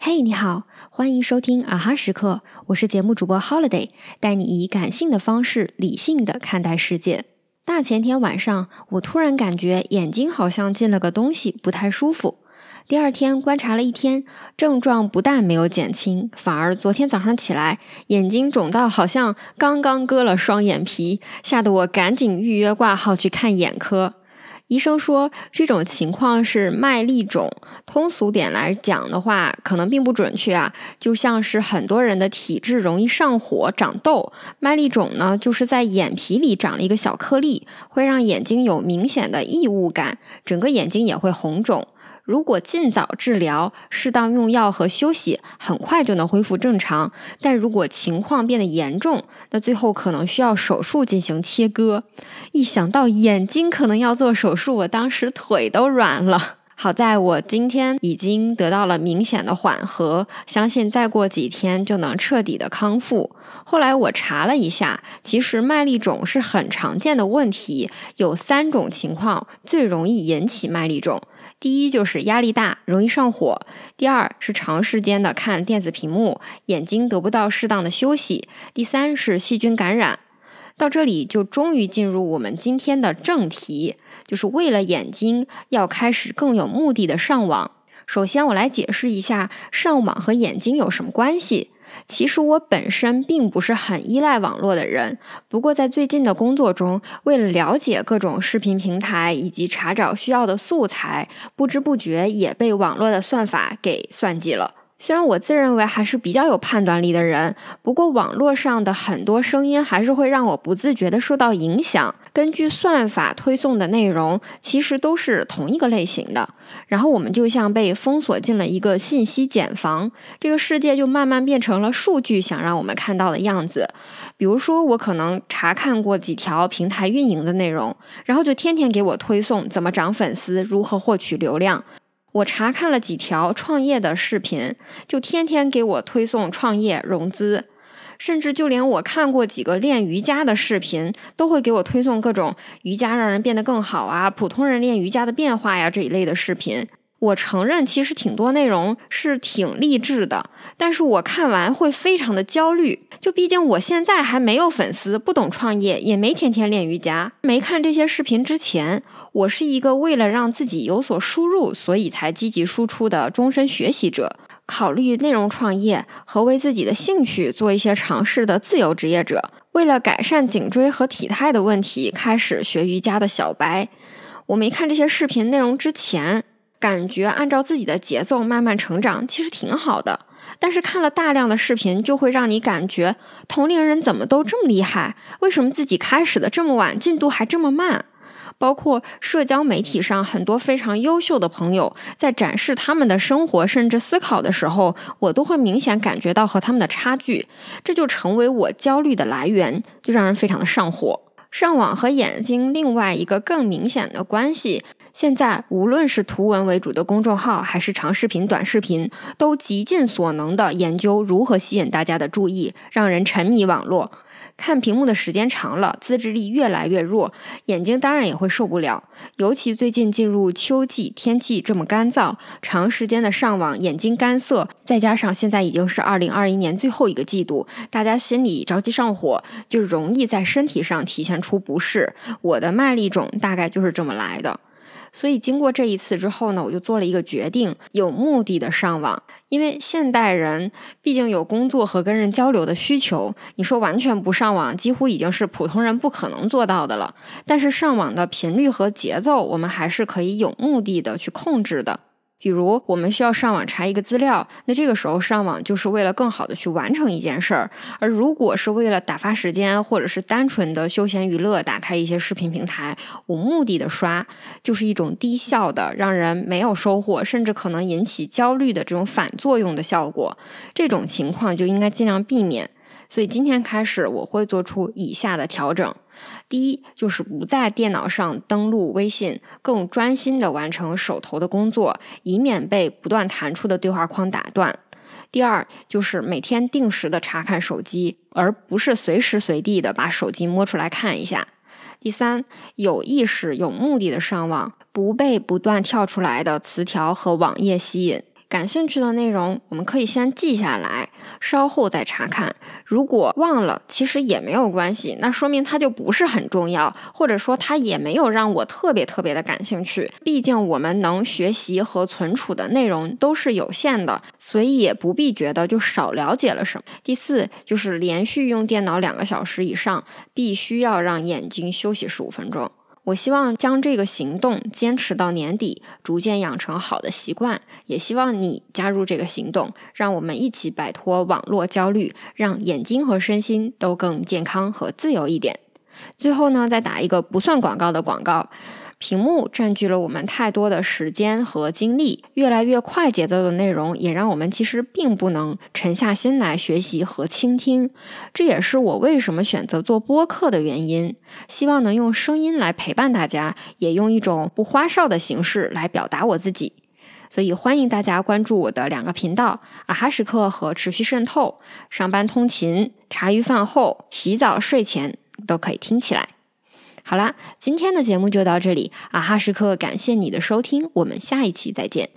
嘿，你好，欢迎收听啊哈时刻，我是节目主播 Holiday，带你以感性的方式理性的看待世界。大前天晚上，我突然感觉眼睛好像进了个东西，不太舒服。第二天观察了一天，症状不但没有减轻，反而昨天早上起来，眼睛肿到好像刚刚割了双眼皮，吓得我赶紧预约挂号去看眼科。医生说这种情况是麦粒肿，通俗点来讲的话，可能并不准确啊，就像是很多人的体质容易上火、长痘，麦粒肿呢就是在眼皮里长了一个小颗粒，会让眼睛有明显的异物感，整个眼睛也会红肿。如果尽早治疗，适当用药和休息，很快就能恢复正常。但如果情况变得严重，那最后可能需要手术进行切割。一想到眼睛可能要做手术，我当时腿都软了。好在我今天已经得到了明显的缓和，相信再过几天就能彻底的康复。后来我查了一下，其实麦粒肿是很常见的问题，有三种情况最容易引起麦粒肿。第一就是压力大，容易上火；第二是长时间的看电子屏幕，眼睛得不到适当的休息；第三是细菌感染。到这里就终于进入我们今天的正题，就是为了眼睛要开始更有目的的上网。首先，我来解释一下上网和眼睛有什么关系。其实我本身并不是很依赖网络的人，不过在最近的工作中，为了了解各种视频平台以及查找需要的素材，不知不觉也被网络的算法给算计了。虽然我自认为还是比较有判断力的人，不过网络上的很多声音还是会让我不自觉的受到影响。根据算法推送的内容，其实都是同一个类型的。然后我们就像被封锁进了一个信息茧房，这个世界就慢慢变成了数据想让我们看到的样子。比如说，我可能查看过几条平台运营的内容，然后就天天给我推送怎么涨粉丝、如何获取流量。我查看了几条创业的视频，就天天给我推送创业融资，甚至就连我看过几个练瑜伽的视频，都会给我推送各种瑜伽让人变得更好啊，普通人练瑜伽的变化呀这一类的视频。我承认，其实挺多内容是挺励志的，但是我看完会非常的焦虑。就毕竟我现在还没有粉丝，不懂创业，也没天天练瑜伽。没看这些视频之前，我是一个为了让自己有所输入，所以才积极输出的终身学习者。考虑内容创业和为自己的兴趣做一些尝试的自由职业者。为了改善颈椎和体态的问题，开始学瑜伽的小白。我没看这些视频内容之前。感觉按照自己的节奏慢慢成长，其实挺好的。但是看了大量的视频，就会让你感觉同龄人怎么都这么厉害？为什么自己开始的这么晚，进度还这么慢？包括社交媒体上很多非常优秀的朋友在展示他们的生活甚至思考的时候，我都会明显感觉到和他们的差距，这就成为我焦虑的来源，就让人非常的上火。上网和眼睛另外一个更明显的关系。现在，无论是图文为主的公众号，还是长视频、短视频，都极尽所能的研究如何吸引大家的注意，让人沉迷网络。看屏幕的时间长了，自制力越来越弱，眼睛当然也会受不了。尤其最近进入秋季，天气这么干燥，长时间的上网，眼睛干涩，再加上现在已经是二零二一年最后一个季度，大家心里着急上火，就容易在身体上体现出不适。我的麦粒肿大概就是这么来的。所以经过这一次之后呢，我就做了一个决定，有目的的上网。因为现代人毕竟有工作和跟人交流的需求，你说完全不上网，几乎已经是普通人不可能做到的了。但是上网的频率和节奏，我们还是可以有目的的去控制的。比如，我们需要上网查一个资料，那这个时候上网就是为了更好的去完成一件事儿；而如果是为了打发时间，或者是单纯的休闲娱乐，打开一些视频平台，无目的的刷，就是一种低效的、让人没有收获，甚至可能引起焦虑的这种反作用的效果。这种情况就应该尽量避免。所以今天开始，我会做出以下的调整。第一，就是不在电脑上登录微信，更专心的完成手头的工作，以免被不断弹出的对话框打断。第二，就是每天定时的查看手机，而不是随时随地的把手机摸出来看一下。第三，有意识、有目的的上网，不被不断跳出来的词条和网页吸引。感兴趣的内容，我们可以先记下来，稍后再查看。如果忘了，其实也没有关系，那说明它就不是很重要，或者说它也没有让我特别特别的感兴趣。毕竟我们能学习和存储的内容都是有限的，所以也不必觉得就少了解了什么。第四，就是连续用电脑两个小时以上，必须要让眼睛休息十五分钟。我希望将这个行动坚持到年底，逐渐养成好的习惯。也希望你加入这个行动，让我们一起摆脱网络焦虑，让眼睛和身心都更健康和自由一点。最后呢，再打一个不算广告的广告。屏幕占据了我们太多的时间和精力，越来越快节奏的内容也让我们其实并不能沉下心来学习和倾听。这也是我为什么选择做播客的原因，希望能用声音来陪伴大家，也用一种不花哨的形式来表达我自己。所以欢迎大家关注我的两个频道：啊哈时刻和持续渗透。上班通勤、茶余饭后、洗澡睡前都可以听起来。好啦，今天的节目就到这里，啊哈时刻感谢你的收听，我们下一期再见。